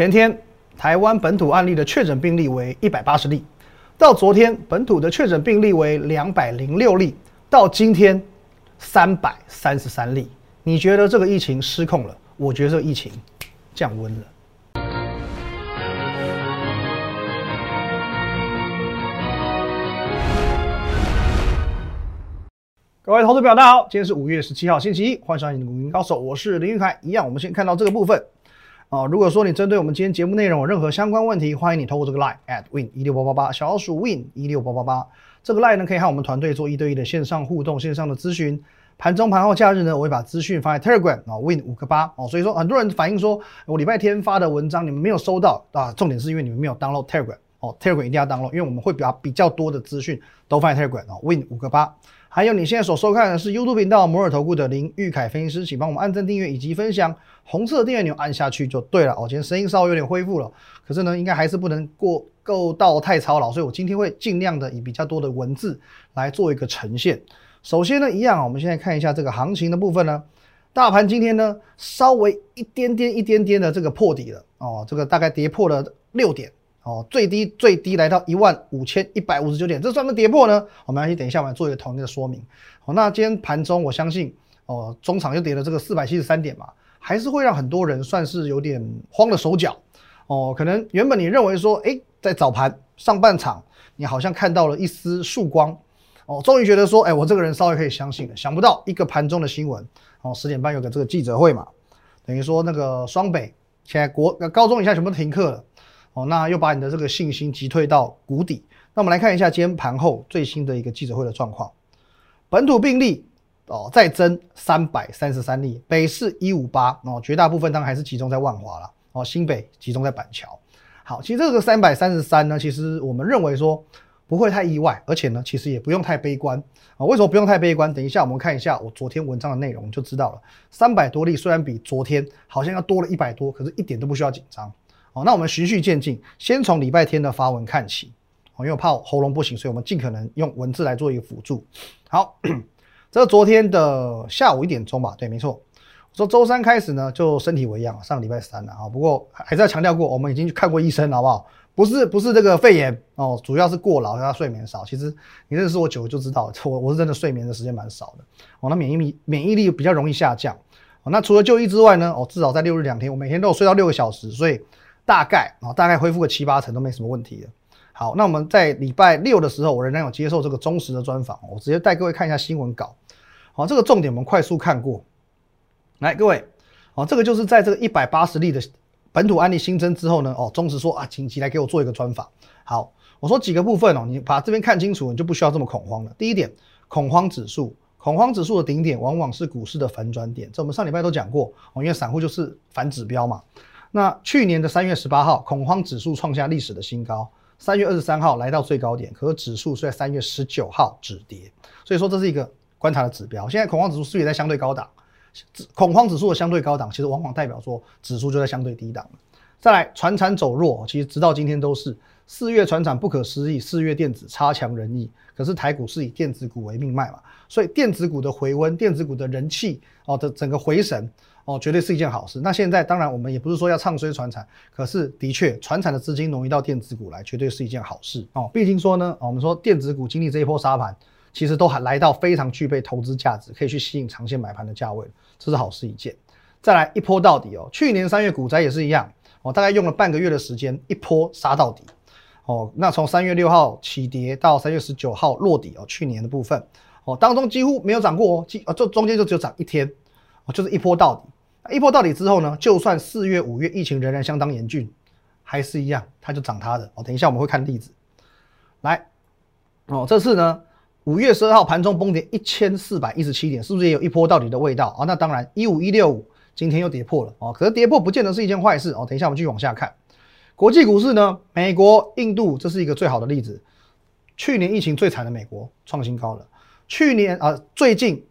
前天台湾本土案例的确诊病例为一百八十例，到昨天本土的确诊病例为两百零六例，到今天三百三十三例。你觉得这个疫情失控了？我觉得这个疫情降温了。各位投资表，大家好，今天是五月十七号，星期一，欢迎收看《股民高手》，我是林玉凯。一样，我们先看到这个部分啊。如果说你针对我们今天节目内容有任何相关问题，欢迎你透过这个 line at win 一六八八八，小老鼠 win 一六八八八。这个 line 呢，可以和我们团队做一对一的线上互动、线上的咨询。盘中、盘后、假日呢，我会把资讯放在 Telegram 啊，win 五个八哦。所以说，很多人反映说我礼拜天发的文章你们没有收到啊，重点是因为你们没有 download Telegram 哦，Telegram 一定要 download，因为我们会把比较多的资讯都放在 Telegram 哦，win 五个八。还有你现在所收看的是 YouTube 频道摩尔投顾的林玉凯分析师，请帮我们按赞、订阅以及分享，红色的订阅钮按下去就对了哦。今天声音稍微有点恢复了，可是呢，应该还是不能过够到太操劳，所以我今天会尽量的以比较多的文字来做一个呈现。首先呢，一样啊，我们现在看一下这个行情的部分呢，大盘今天呢稍微一点点、一点点的这个破底了哦，这个大概跌破了六点。哦，最低最低来到一万五千一百五十九点，这算不算跌破呢？我们来等一下，我们做一个统一的说明。好，那今天盘中我相信，哦，中场又跌了这个四百七十三点嘛，还是会让很多人算是有点慌了手脚。哦，可能原本你认为说，哎，在早盘上半场，你好像看到了一丝曙光，哦，终于觉得说，哎，我这个人稍微可以相信了。想不到一个盘中的新闻，哦，十点半有个这个记者会嘛，等于说那个双北现在国高中以下全部停课了。哦，那又把你的这个信心击退到谷底。那我们来看一下今天盘后最新的一个记者会的状况。本土病例哦再增三百三十三例，北市一五八哦，绝大部分当然还是集中在万华了哦，新北集中在板桥。好，其实这个三百三十三呢，其实我们认为说不会太意外，而且呢，其实也不用太悲观啊。为什么不用太悲观？等一下我们看一下我昨天文章的内容就知道了。三百多例虽然比昨天好像要多了一百多，可是一点都不需要紧张。哦，那我们循序渐进，先从礼拜天的发文看起。哦，因为我怕喉咙不行，所以我们尽可能用文字来做一个辅助。好，这昨天的下午一点钟吧，对，没错。我说周三开始呢，就身体为恙，上礼拜三了啊。不过还是要强调过，我们已经去看过医生，好不好？不是不是这个肺炎哦，主要是过劳加睡眠少。其实你认识我久就知道，我我是真的睡眠的时间蛮少的。哦，那免疫力免疫力比较容易下降。哦，那除了就医之外呢，哦，至少在六日两天，我每天都有睡到六个小时，所以。大概啊，大概恢复个七八成都没什么问题的。好，那我们在礼拜六的时候，我仍然有接受这个忠实的专访，我直接带各位看一下新闻稿。好，这个重点我们快速看过来，各位，好，这个就是在这个一百八十例的本土案例新增之后呢，哦，忠实说啊，紧急来给我做一个专访。好，我说几个部分哦，你把这边看清楚，你就不需要这么恐慌了。第一点，恐慌指数，恐慌指数的顶点往往是股市的反转点，这我们上礼拜都讲过哦，因为散户就是反指标嘛。那去年的三月十八号，恐慌指数创下历史的新高。三月二十三号来到最高点，可是指数是在三月十九号止跌，所以说这是一个观察的指标。现在恐慌指数是不是也在相对高档？恐慌指数的相对高档，其实往往代表说指数就在相对低档再来，船产走弱，其实直到今天都是四月船产不可思议，四月电子差强人意。可是台股是以电子股为命脉嘛，所以电子股的回温，电子股的人气哦的整个回神。哦，绝对是一件好事。那现在当然我们也不是说要唱衰船产，可是的确船产的资金挪移到电子股来，绝对是一件好事哦。毕竟说呢，我们说电子股经历这一波杀盘，其实都还来到非常具备投资价值，可以去吸引长线买盘的价位，这是好事一件。再来一波到底哦，去年三月股灾也是一样，哦大概用了半个月的时间，一波杀到底哦。那从三月六号起跌到三月十九号落底哦，去年的部分哦当中几乎没有涨过哦，几呃这中间就只有涨一天。哦就是一波到底，一波到底之后呢，就算四月、五月疫情仍然相当严峻，还是一样，它就涨它的。哦，等一下我们会看例子。来，哦，这次呢，五月十二号盘中崩跌一千四百一十七点，是不是也有一波到底的味道啊？那当然，一五一六五今天又跌破了哦。可是跌破不见得是一件坏事哦。等一下我们继续往下看，国际股市呢，美国、印度这是一个最好的例子。去年疫情最惨的美国创新高了，去年啊，最近。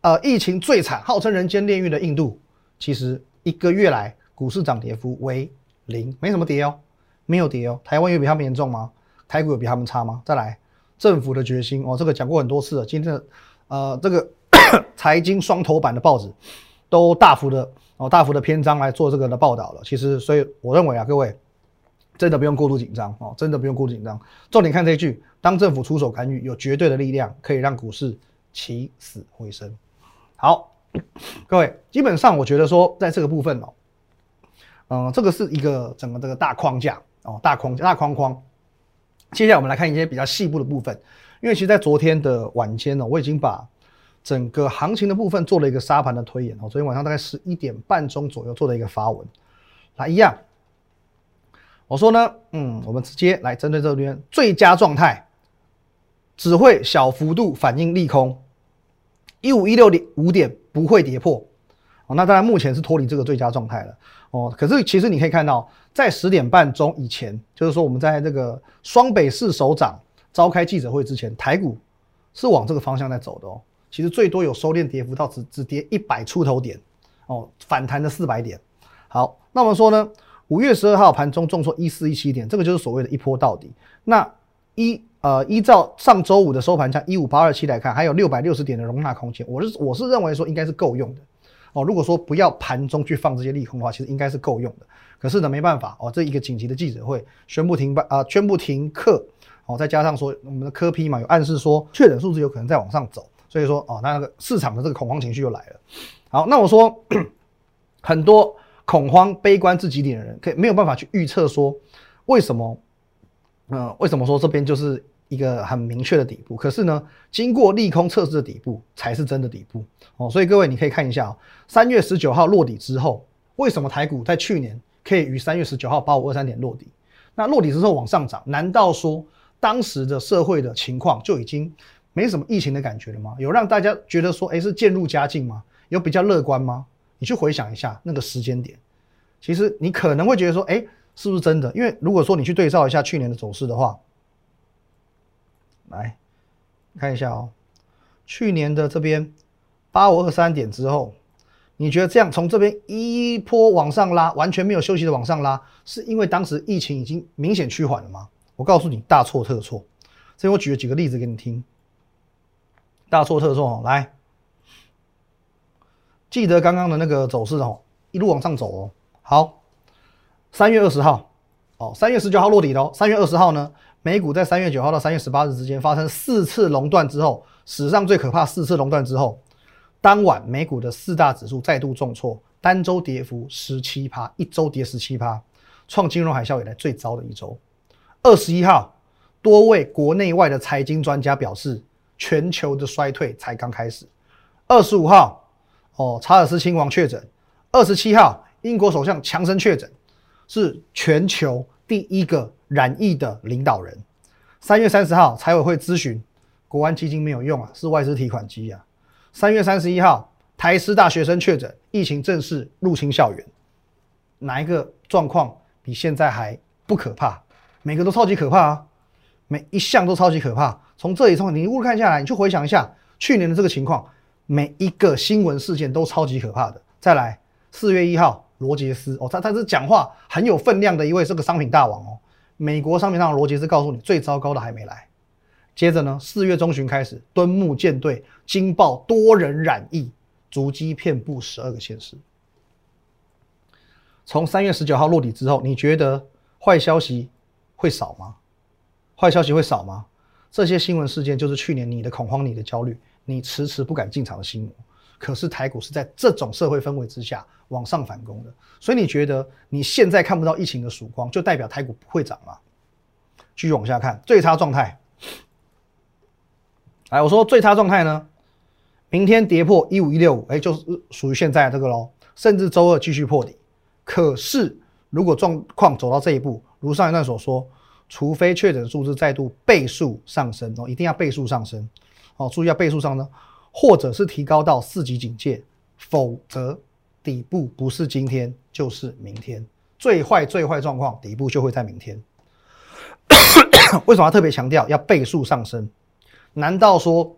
呃，疫情最惨，号称人间炼狱的印度，其实一个月来股市涨跌幅为零，没什么跌哦，没有跌哦。台湾有比他们严重吗？台股有比他们差吗？再来，政府的决心哦，这个讲过很多次了。今天的呃，这个 财经双头版的报纸都大幅的哦大幅的篇章来做这个的报道了。其实，所以我认为啊，各位真的不用过度紧张哦，真的不用过度紧张。重点看这一句：当政府出手干预，有绝对的力量可以让股市起死回生。好，各位，基本上我觉得说，在这个部分哦，嗯，这个是一个整个这个大框架哦，大框架大框框。接下来我们来看一些比较细部的部分，因为其实，在昨天的晚间呢，我已经把整个行情的部分做了一个沙盘的推演哦。昨天晚上大概十一点半钟左右做了一个发文，来一样，我说呢，嗯，我们直接来针对这边最佳状态，只会小幅度反应利空，一五一六点五点不会跌破哦。那当然目前是脱离这个最佳状态了。哦，可是其实你可以看到，在十点半钟以前，就是说我们在这个双北市首长召开记者会之前，台股是往这个方向在走的哦。其实最多有收敛跌幅到只只跌一百出头点，哦，反弹的四百点。好，那我们说呢，五月十二号盘中重挫一四一七点，这个就是所谓的一波到底。那依呃依照上周五的收盘价一五八二七来看，还有六百六十点的容纳空间，我是我是认为说应该是够用的。哦，如果说不要盘中去放这些利空的话，其实应该是够用的。可是呢，没办法哦，这一个紧急的记者会宣布停办啊，宣布停课哦，再加上说我们的科批嘛，有暗示说确诊数字有可能再往上走，所以说哦，那那个市场的这个恐慌情绪又来了。好，那我说 很多恐慌、悲观至极点的人，可以没有办法去预测说为什么，嗯，为什么说这边就是。一个很明确的底部，可是呢，经过利空测试的底部才是真的底部哦。所以各位你可以看一下，三月十九号落底之后，为什么台股在去年可以于三月十九号八五二三点落底？那落底之后往上涨，难道说当时的社会的情况就已经没什么疫情的感觉了吗？有让大家觉得说，哎，是渐入佳境吗？有比较乐观吗？你去回想一下那个时间点，其实你可能会觉得说，哎，是不是真的？因为如果说你去对照一下去年的走势的话。来看一下哦，去年的这边八五二三点之后，你觉得这样从这边一波往上拉，完全没有休息的往上拉，是因为当时疫情已经明显趋缓了吗？我告诉你，大错特错。所以我举了几个例子给你听，大错特错哦。来，记得刚刚的那个走势哦，一路往上走哦。好，三月二十号，哦，三月十九号落底的哦，三月二十号呢？美股在三月九号到三月十八日之间发生四次熔断之后，史上最可怕四次熔断之后，当晚美股的四大指数再度重挫，单周跌幅十七趴，一周跌十七趴，创金融海啸以来最糟的一周。二十一号，多位国内外的财经专家表示，全球的衰退才刚开始。二十五号，哦，查尔斯亲王确诊。二十七号，英国首相强生确诊，是全球第一个。染疫的领导人，三月三十号财委会咨询，国安基金没有用啊，是外资提款机啊。三月三十一号，台师大学生确诊，疫情正式入侵校园，哪一个状况比现在还不可怕？每个都超级可怕啊，每一项都超级可怕。从这里从你一路看下来，你去回想一下去年的这个情况，每一个新闻事件都超级可怕的。再来，四月一号，罗杰斯哦，他他是讲话很有分量的一位，是个商品大王哦。美国商品大王罗杰斯告诉你最糟糕的还没来，接着呢，四月中旬开始，敦木舰队惊爆多人染疫，足迹遍布十二个县市。从三月十九号落底之后，你觉得坏消息会少吗？坏消息会少吗？这些新闻事件就是去年你的恐慌、你的焦虑、你迟迟不敢进场的心魔。可是台股是在这种社会氛围之下往上反攻的，所以你觉得你现在看不到疫情的曙光，就代表台股不会涨吗？继续往下看，最差状态。哎，我说最差状态呢，明天跌破一五一六五，哎，就是属于现在这个喽，甚至周二继续破底。可是如果状况走到这一步，如上一段所说，除非确诊数字再度倍数上升哦，一定要倍数上升哦，注意要倍数上呢。或者是提高到四级警戒，否则底部不是今天就是明天。最坏最坏状况，底部就会在明天。为什么要特别强调要倍数上升？难道说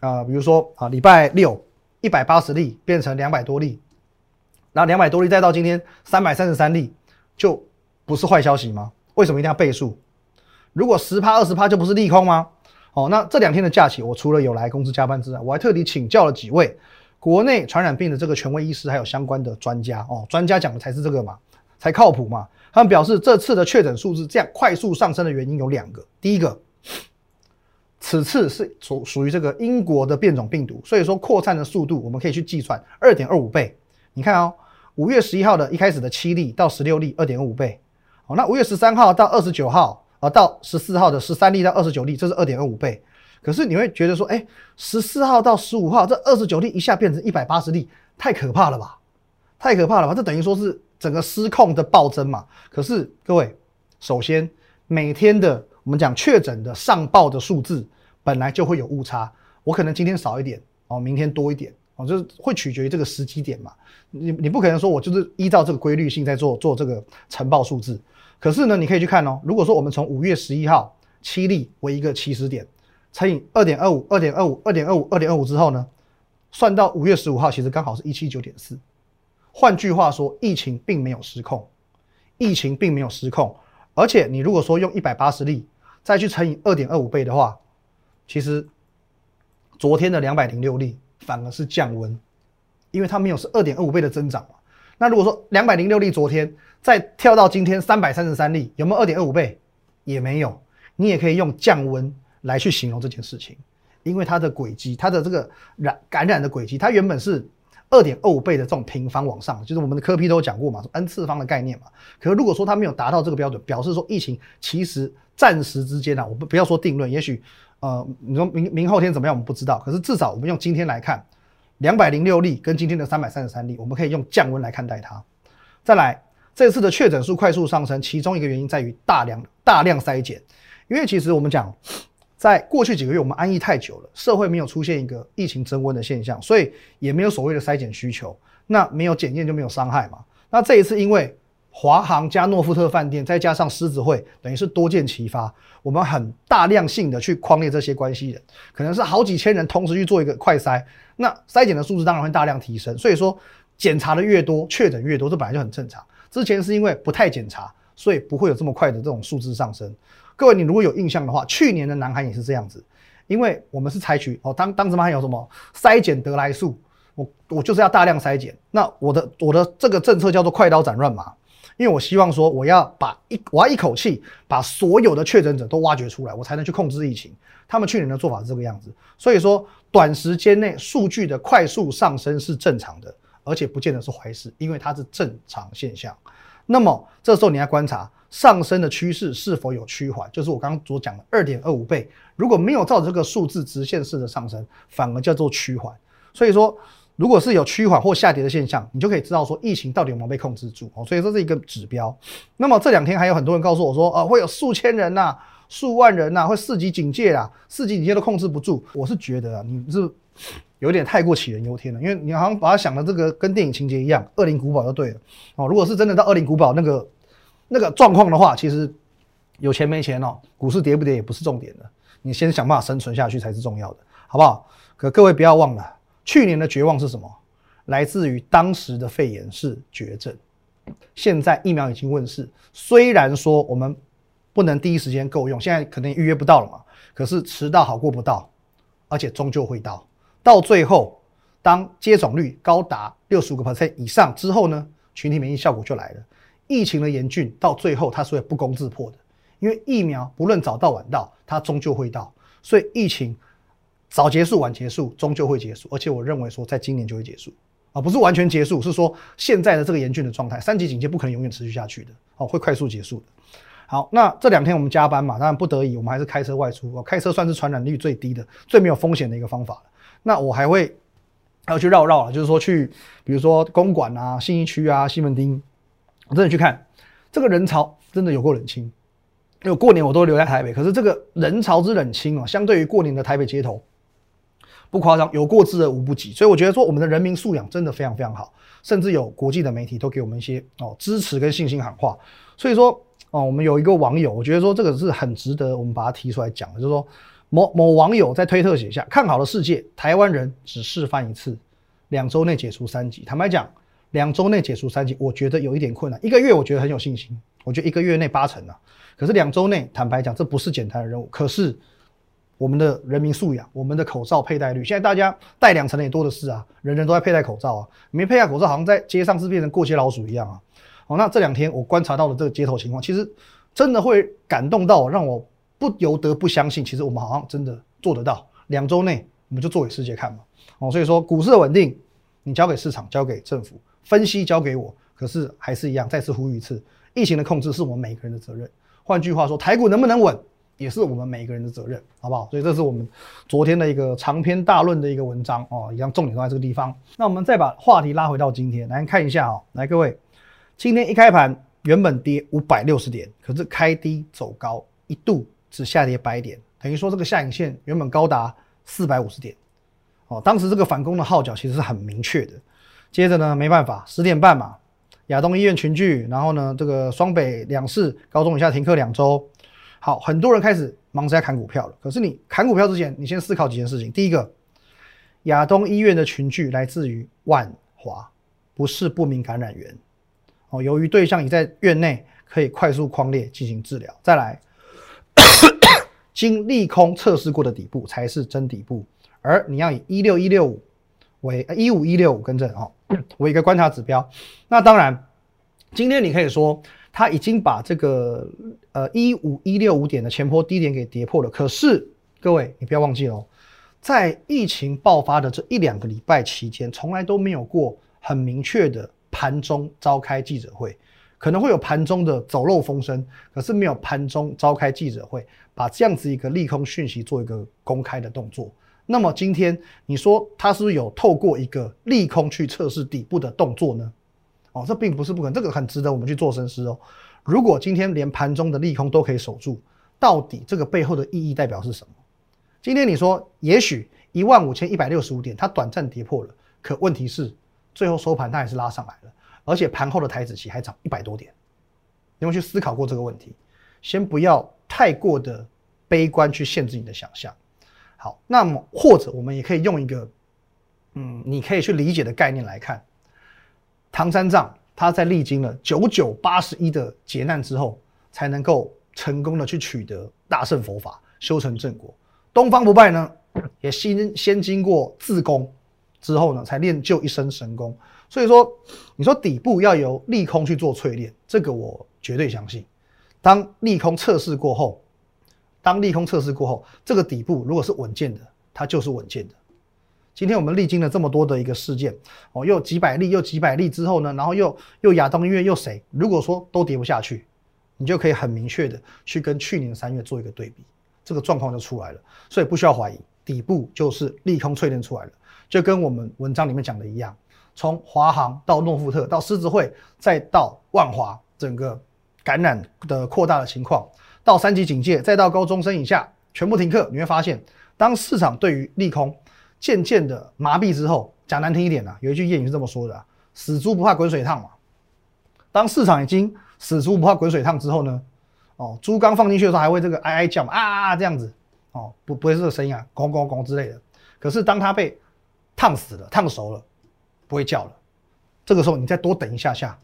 啊，比如说啊，礼拜六一百八十例变成两百多例，然后两百多例再到今天三百三十三例，就不是坏消息吗？为什么一定要倍数？如果十趴二十趴就不是利空吗？哦，那这两天的假期，我除了有来公司加班之外，我还特地请教了几位国内传染病的这个权威医师还有相关的专家哦，专家讲的才是这个嘛，才靠谱嘛。他们表示，这次的确诊数字这样快速上升的原因有两个。第一个，此次是属属于这个英国的变种病毒，所以说扩散的速度我们可以去计算二点二五倍。你看哦，五月十一号的一开始的七例到十六例，二点五倍。好，那五月十三号到二十九号，啊，到十四号的十三例到二十九例，这是二点二五倍。可是你会觉得说，哎，十四号到十五号这二十九例一下变成一百八十例，太可怕了吧？太可怕了吧？这等于说是整个失控的暴增嘛。可是各位，首先每天的我们讲确诊的上报的数字本来就会有误差，我可能今天少一点哦，明天多一点哦，就是会取决于这个时机点嘛。你你不可能说我就是依照这个规律性在做做这个晨报数字。可是呢，你可以去看哦，如果说我们从五月十一号七例为一个起始点。乘以二点二五，二点二五，二点二五，二点二五之后呢，算到五月十五号，其实刚好是一七九点四。换句话说，疫情并没有失控，疫情并没有失控。而且你如果说用一百八十例再去乘以二点二五倍的话，其实昨天的两百零六例反而是降温，因为它没有是二点二五倍的增长嘛。那如果说两百零六例昨天再跳到今天三百三十三例，有没有二点二五倍？也没有。你也可以用降温。来去形容这件事情，因为它的轨迹，它的这个染感染的轨迹，它原本是二点二五倍的这种平方往上，就是我们的科批都有讲过嘛，n 次方的概念嘛。可是如果说它没有达到这个标准，表示说疫情其实暂时之间呢，我不不要说定论，也许呃，你说明明后天怎么样，我们不知道。可是至少我们用今天来看，两百零六例跟今天的三百三十三例，我们可以用降温来看待它。再来，这次的确诊数快速上升，其中一个原因在于大量大量筛检，因为其实我们讲。在过去几个月，我们安逸太久了，社会没有出现一个疫情增温的现象，所以也没有所谓的筛检需求。那没有检验就没有伤害嘛？那这一次因为华航加诺富特饭店，再加上狮子会，等于是多见齐发，我们很大量性的去框列这些关系人，可能是好几千人同时去做一个快筛，那筛检的数字当然会大量提升。所以说检查的越多，确诊越多，这本来就很正常。之前是因为不太检查，所以不会有这么快的这种数字上升。各位，你如果有印象的话，去年的南韩也是这样子，因为我们是采取哦，当当时嘛有什么筛检得来速，我我就是要大量筛检。那我的我的这个政策叫做快刀斩乱麻，因为我希望说我要把一我要一口气把所有的确诊者都挖掘出来，我才能去控制疫情。他们去年的做法是这个样子，所以说短时间内数据的快速上升是正常的，而且不见得是坏事，因为它是正常现象。那么这时候你要观察。上升的趋势是否有趋缓？就是我刚刚所讲的二点二五倍，如果没有照这个数字直线式的上升，反而叫做趋缓。所以说，如果是有趋缓或下跌的现象，你就可以知道说疫情到底有没有被控制住哦。所以这是一个指标。那么这两天还有很多人告诉我说，啊，会有数千人呐、数万人呐，会四级警戒啊，四级警戒都控制不住。我是觉得啊，你是有点太过杞人忧天了，因为你好像把它想的这个跟电影情节一样，恶灵古堡就对了哦。如果是真的到恶灵古堡那个。那个状况的话，其实有钱没钱哦，股市跌不跌也不是重点的，你先想办法生存下去才是重要的，好不好？可各位不要忘了，去年的绝望是什么？来自于当时的肺炎是绝症，现在疫苗已经问世，虽然说我们不能第一时间够用，现在可能预约不到了嘛，可是迟到好过不到，而且终究会到。到最后，当接种率高达六十五个 percent 以上之后呢，群体免疫效果就来了。疫情的严峻到最后，它是会不攻自破的，因为疫苗不论早到晚到，它终究会到。所以疫情早结束晚结束，终究会结束。而且我认为说，在今年就会结束啊，不是完全结束，是说现在的这个严峻的状态，三级警戒不可能永远持续下去的，哦，会快速结束的。好，那这两天我们加班嘛，当然不得已，我们还是开车外出。哦，开车算是传染率最低的、最没有风险的一个方法了。那我还会还要去绕绕了，就是说去，比如说公馆啊、信义区啊、西门町。我真的去看，这个人潮真的有够冷清。因为过年我都留在台北，可是这个人潮之冷清啊，相对于过年的台北街头，不夸张，有过之而无不及。所以我觉得说，我们的人民素养真的非常非常好，甚至有国际的媒体都给我们一些哦支持跟信心喊话。所以说哦，我们有一个网友，我觉得说这个是很值得我们把它提出来讲的，就是说某某网友在推特写下：看好了世界，台湾人只示范一次，两周内解除三级。坦白讲。两周内解除三级，我觉得有一点困难。一个月我觉得很有信心，我觉得一个月内八成啊。可是两周内，坦白讲，这不是简单的任务。可是我们的人民素养，我们的口罩佩戴率，现在大家戴两层的也多的是啊，人人都在佩戴口罩啊，没佩戴口罩好像在街上是变成过街老鼠一样啊。哦，那这两天我观察到的这个街头情况，其实真的会感动到，让我不由得不相信，其实我们好像真的做得到。两周内我们就做给世界看嘛。哦，所以说股市的稳定，你交给市场，交给政府，分析交给我，可是还是一样，再次呼吁一次，疫情的控制是我们每个人的责任。换句话说，台股能不能稳？也是我们每一个人的责任，好不好？所以这是我们昨天的一个长篇大论的一个文章哦，一样重点都在这个地方。那我们再把话题拉回到今天来看一下哦，来各位，今天一开盘原本跌五百六十点，可是开低走高，一度只下跌百点，等于说这个下影线原本高达四百五十点哦。当时这个反攻的号角其实是很明确的。接着呢，没办法，十点半嘛，亚东医院群聚，然后呢，这个双北两市高中以下停课两周。好，很多人开始忙着在砍股票了。可是你砍股票之前，你先思考几件事情。第一个，亚东医院的群聚来自于万华，不是不明感染源。哦，由于对象已在院内，可以快速框列进行治疗。再来，经利空测试过的底部才是真底部，而你要以一六一六五为一五一六五更正哦，为一个观察指标。那当然，今天你可以说。它已经把这个呃一五一六五点的前坡低点给跌破了。可是各位，你不要忘记哦，在疫情爆发的这一两个礼拜期间，从来都没有过很明确的盘中召开记者会，可能会有盘中的走漏风声，可是没有盘中召开记者会，把这样子一个利空讯息做一个公开的动作。那么今天你说它是不是有透过一个利空去测试底部的动作呢？哦，这并不是不可能，这个很值得我们去做深思哦。如果今天连盘中的利空都可以守住，到底这个背后的意义代表是什么？今天你说也许一万五千一百六十五点它短暂跌破了，可问题是最后收盘它还是拉上来了，而且盘后的台子期还涨一百多点。你有没有去思考过这个问题？先不要太过的悲观去限制你的想象。好，那么或者我们也可以用一个嗯，你可以去理解的概念来看。唐三藏他在历经了九九八十一的劫难之后，才能够成功的去取得大圣佛法，修成正果。东方不败呢，也先先经过自宫之后呢，才练就一身神功。所以说，你说底部要由利空去做淬炼，这个我绝对相信。当利空测试过后，当利空测试过后，这个底部如果是稳健的，它就是稳健的。今天我们历经了这么多的一个事件，哦，又几百例，又几百例之后呢，然后又又亚东医院又谁？如果说都跌不下去，你就可以很明确的去跟去年三月做一个对比，这个状况就出来了。所以不需要怀疑，底部就是利空淬炼出来了，就跟我们文章里面讲的一样，从华航到诺富特到狮子会，再到万华，整个感染的扩大的情况，到三级警戒，再到高中生以下全部停课，你会发现，当市场对于利空。渐渐的麻痹之后，讲难听一点啊，有一句谚语是这么说的：“死猪不怕滚水烫嘛。”当市场已经死猪不怕滚水烫之后呢，哦，猪刚放进去的时候还会这个哀哀叫嘛，啊这样子，哦，不不会是这个声音啊，咣咣咣之类的。可是当它被烫死了、烫熟了，不会叫了。这个时候你再多等一下下，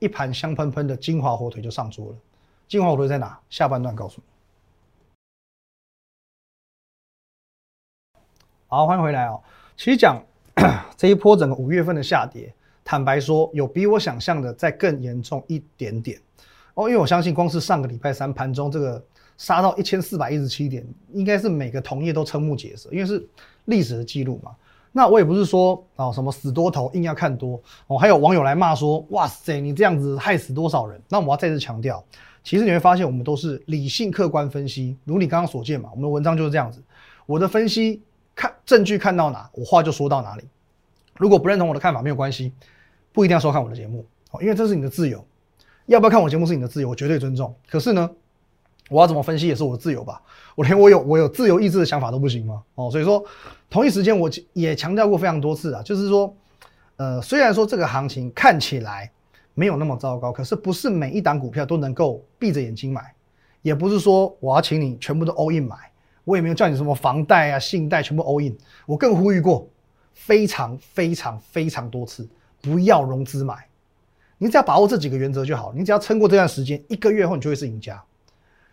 一盘香喷喷的金华火腿就上桌了。金华火腿在哪？下半段告诉你。好，欢迎回来哦。其实讲 这一波整个五月份的下跌，坦白说，有比我想象的再更严重一点点哦。因为我相信，光是上个礼拜三盘中这个杀到一千四百一十七点，应该是每个同业都瞠目结舌，因为是历史的记录嘛。那我也不是说哦什么死多头硬要看多哦，还有网友来骂说，哇塞，你这样子害死多少人？那我要再次强调，其实你会发现，我们都是理性客观分析，如你刚刚所见嘛，我们的文章就是这样子，我的分析。看证据看到哪，我话就说到哪里。如果不认同我的看法，没有关系，不一定要收看我的节目哦，因为这是你的自由。要不要看我节目是你的自由，我绝对尊重。可是呢，我要怎么分析也是我的自由吧？我连我有我有自由意志的想法都不行吗？哦，所以说同一时间我也强调过非常多次啊，就是说，呃，虽然说这个行情看起来没有那么糟糕，可是不是每一档股票都能够闭着眼睛买，也不是说我要请你全部都 all in 买。我也没有叫你什么房贷啊、信贷全部 all in。我更呼吁过，非常非常非常多次，不要融资买。你只要把握这几个原则就好。你只要撑过这段时间，一个月后你就会是赢家。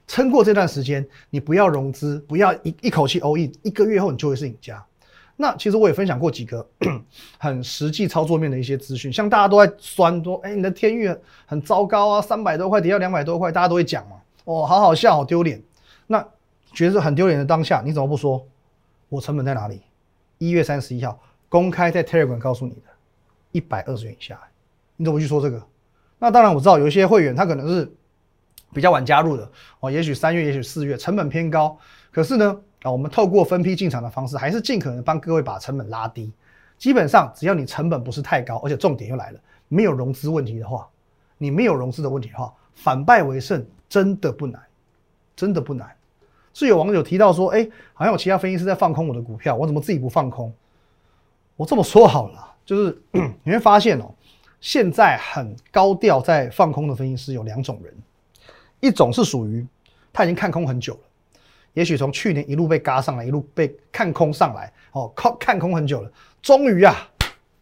撑过这段时间，你不要融资，不要一一口气 all in，一个月后你就会是赢家。那其实我也分享过几个 很实际操作面的一些资讯，像大家都在酸说，哎，你的天域很糟糕啊，三百多块跌到两百多块，大家都会讲嘛，哦，好好笑，好丢脸。那觉得很丢脸的当下，你怎么不说？我成本在哪里？一月三十一号公开在 Telegram 告诉你的，一百二十元以下，你怎么去说这个？那当然我知道有一些会员他可能是比较晚加入的哦，也许三月，也许四月，成本偏高，可是呢？啊，我们透过分批进场的方式，还是尽可能帮各位把成本拉低。基本上，只要你成本不是太高，而且重点又来了，没有融资问题的话，你没有融资的问题的话，反败为胜真的不难，真的不难。是有网友提到说，哎，好像有其他分析师在放空我的股票，我怎么自己不放空？我这么说好了，就是 你会发现哦，现在很高调在放空的分析师有两种人，一种是属于他已经看空很久了。也许从去年一路被嘎上来，一路被看空上来，哦，看看空很久了，终于啊，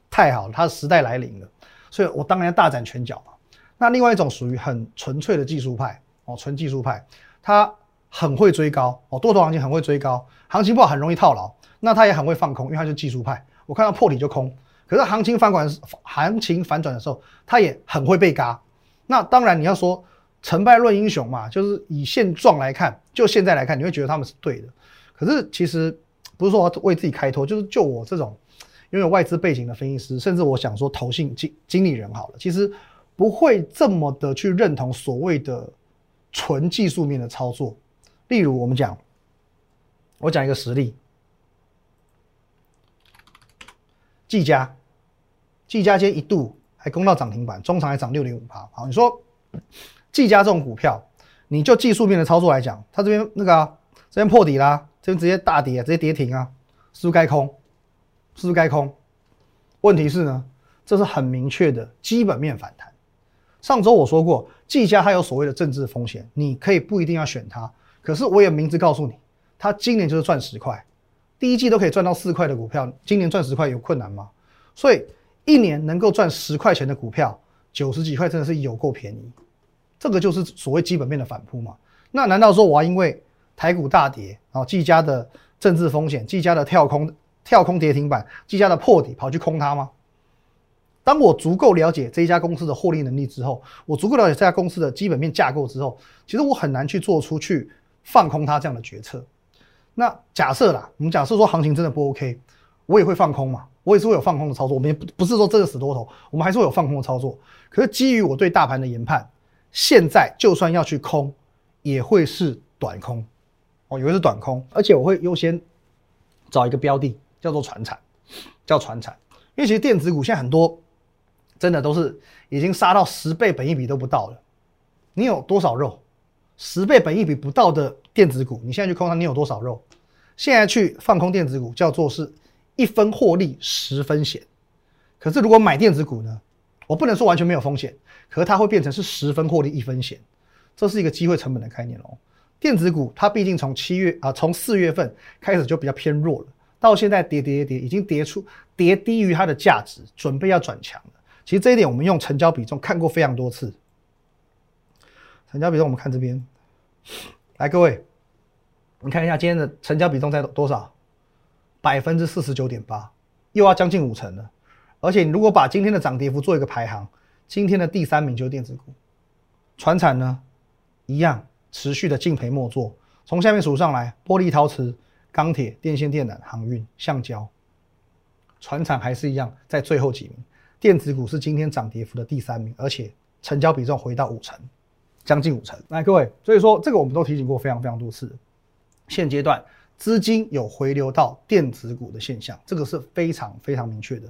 太好了，他的时代来临了，所以我当然要大展拳脚嘛。那另外一种属于很纯粹的技术派，哦，纯技术派，他很会追高，哦，多头行情很会追高，行情不好很容易套牢，那他也很会放空，因为他是技术派，我看到破底就空。可是行情反转，行情反转的时候，他也很会被嘎。那当然你要说。成败论英雄嘛，就是以现状来看，就现在来看，你会觉得他们是对的。可是其实不是说为自己开脱，就是就我这种拥有外资背景的分析师，甚至我想说投信经经理人好了，其实不会这么的去认同所谓的纯技术面的操作。例如我们讲，我讲一个实例，技嘉，技嘉今天一度还攻到涨停板，中长还涨六点五趴。好，你说。技嘉这种股票，你就技术面的操作来讲，它这边那个啊，这边破底啦，这边直接大跌，啊直接跌停啊，是不是该空？是不是该空？问题是呢，这是很明确的基本面反弹。上周我说过，技嘉它有所谓的政治风险，你可以不一定要选它，可是我也明知告诉你，它今年就是赚十块，第一季都可以赚到四块的股票，今年赚十块有困难吗？所以一年能够赚十块钱的股票，九十几块真的是有够便宜。这个就是所谓基本面的反扑嘛？那难道说我要因为台股大跌，然后技嘉的政治风险、技嘉的跳空、跳空跌停板、技嘉的破底跑去空它吗？当我足够了解这一家公司的获利能力之后，我足够了解这家公司的基本面架构之后，其实我很难去做出去放空它这样的决策。那假设啦，我们假设说行情真的不 OK，我也会放空嘛？我也是会有放空的操作。我们也不不是说这个死多头，我们还是会有放空的操作。可是基于我对大盘的研判。现在就算要去空，也会是短空，哦，也会是短空，而且我会优先找一个标的，叫做船产，叫船产，因为其实电子股现在很多真的都是已经杀到十倍本益比都不到了，你有多少肉？十倍本益比不到的电子股，你现在去空它，你有多少肉？现在去放空电子股，叫做是一分获利十分险，可是如果买电子股呢？我不能说完全没有风险。可是它会变成是十分获利一分险，这是一个机会成本的概念哦。电子股它毕竟从七月啊，从四月份开始就比较偏弱了，到现在跌跌跌，已经跌出跌低于它的价值，准备要转强了。其实这一点我们用成交比重看过非常多次。成交比重我们看这边，来各位，你看一下今天的成交比重在多少？百分之四十九点八，又要将近五成了。而且你如果把今天的涨跌幅做一个排行。今天的第三名就是电子股，船产呢，一样持续的敬陪末座。从下面数上来，玻璃陶瓷、钢铁、电线电缆、航运、橡胶，船产还是一样在最后几名。电子股是今天涨跌幅的第三名，而且成交比重回到五成，将近五成。来，各位，所以说这个我们都提醒过非常非常多次。现阶段资金有回流到电子股的现象，这个是非常非常明确的。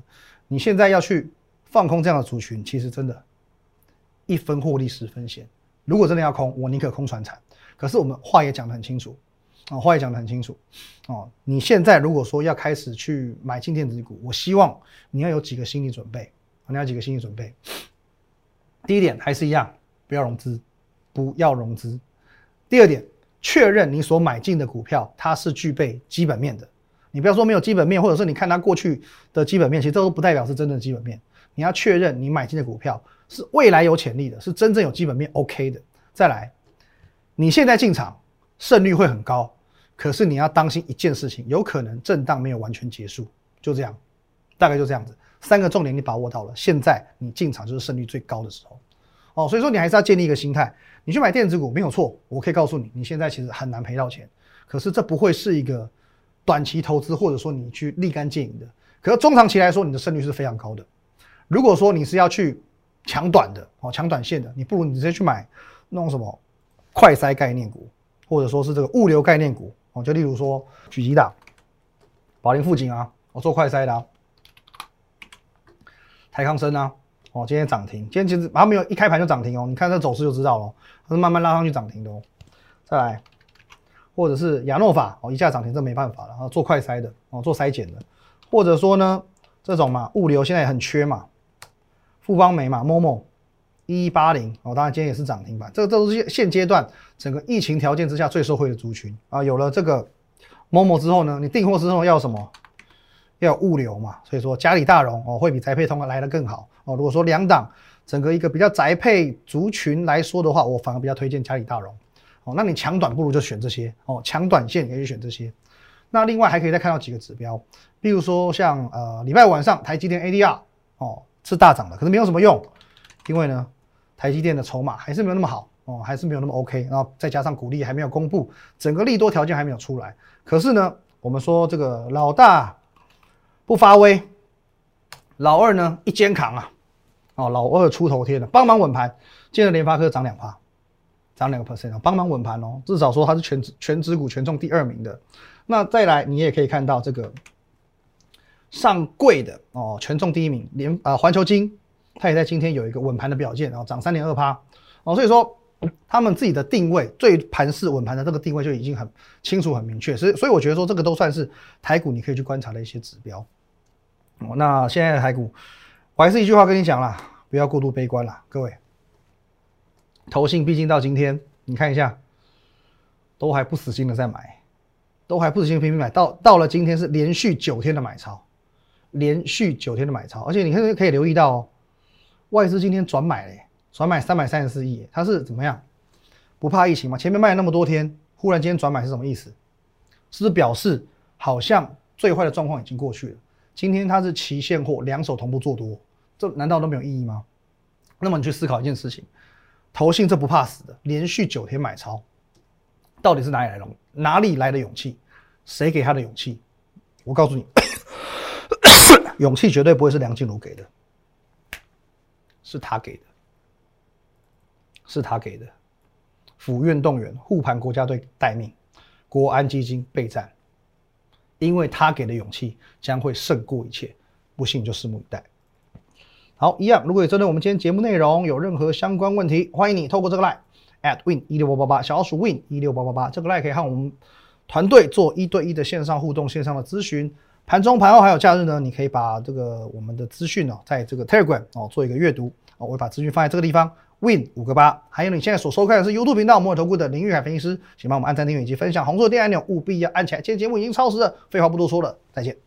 你现在要去。放空这样的族群，其实真的，一分获利十分险。如果真的要空，我宁可空船产。可是我们话也讲得很清楚，啊，话也讲得很清楚，哦，你现在如果说要开始去买进电子股，我希望你要有几个心理准备，你要几个心理准备。第一点还是一样，不要融资，不要融资。第二点，确认你所买进的股票它是具备基本面的。你不要说没有基本面，或者是你看它过去的基本面，其实这都不代表是真正的基本面。你要确认你买进的股票是未来有潜力的，是真正有基本面 OK 的。再来，你现在进场胜率会很高，可是你要当心一件事情，有可能震荡没有完全结束，就这样，大概就这样子。三个重点你把握到了，现在你进场就是胜率最高的时候。哦，所以说你还是要建立一个心态，你去买电子股没有错，我可以告诉你，你现在其实很难赔到钱。可是这不会是一个短期投资，或者说你去立竿见影的。可是中长期来说，你的胜率是非常高的。如果说你是要去抢短的哦，抢短线的，你不如你直接去买那种什么快筛概念股，或者说是这个物流概念股哦，就例如说举几档，宝林富锦啊，我做快筛的，台康生啊。哦，今天涨停，今天其实它没有一开盘就涨停哦，你看这走势就知道了，它是慢慢拉上去涨停的哦。再来，或者是亚诺法哦，一下涨停，这没办法了，啊，做快筛的哦，做筛检的，或者说呢，这种嘛，物流现在也很缺嘛，富邦煤嘛，MOMO 一一八零哦，当然今天也是涨停板，这个都是现现阶段整个疫情条件之下最受惠的族群啊，有了这个 MOMO 之后呢，你订货之后要什么？要有物流嘛，所以说嘉里大荣哦会比宅配通来的更好哦。如果说两档整个一个比较宅配族群来说的话，我反而比较推荐嘉里大荣哦。那你抢短不如就选这些哦，抢短线可以选这些。那另外还可以再看到几个指标，比如说像呃礼拜晚上台积电 ADR 哦是大涨的，可是没有什么用，因为呢台积电的筹码还是没有那么好哦，还是没有那么 OK。然后再加上股利还没有公布，整个利多条件还没有出来。可是呢，我们说这个老大。不发威，老二呢一肩扛啊，哦，老二出头天了，帮忙稳盘。接着联发科涨两趴，涨两个 percent 啊，帮忙稳盘哦。至少说它是全全指股权重第二名的。那再来，你也可以看到这个上柜的哦，权重第一名联啊环球金，它也在今天有一个稳盘的表现，然后涨三点二趴哦。所以说他们自己的定位，最盘势稳盘的这个定位就已经很清楚、很明确。所以，所以我觉得说这个都算是台股你可以去观察的一些指标。哦，那现在的台股，我还是一句话跟你讲啦，不要过度悲观啦，各位。投信毕竟到今天，你看一下，都还不死心的在买，都还不死心拼命买，到到了今天是连续九天的买超，连续九天的买超，而且你看可以留意到哦，外资今天转买嘞，转买三百三十四亿，它是怎么样？不怕疫情吗？前面卖了那么多天，忽然间转买是什么意思？是不是表示好像最坏的状况已经过去了？今天它是期现货，两手同步做多，这难道都没有意义吗？那么你去思考一件事情，投信这不怕死的，连续九天买超，到底是哪里来的？哪里来的勇气？谁给他的勇气？我告诉你，勇气绝对不会是梁静茹给的，是他给的，是他给的。府院动员，护盘国家队待命，国安基金备战。因为他给的勇气将会胜过一切，不信就拭目以待。好，一样，如果有针对我们今天节目内容有任何相关问题，欢迎你透过这个 line at win 一六八八八小老鼠 win 一六八八八这个 line 可以和我们团队做一对一的线上互动、线上的咨询。盘中、盘后还有假日呢，你可以把这个我们的资讯哦，在这个 Telegram 哦做一个阅读哦，我会把资讯放在这个地方。Win 五个八，还有你现在所收看的是 YouTube 频道摩尔投顾的林玉海分析师，请帮我们按赞、订阅以及分享红色的电按钮，务必要按起来。今天节目已经超时了，废话不多说了，再见。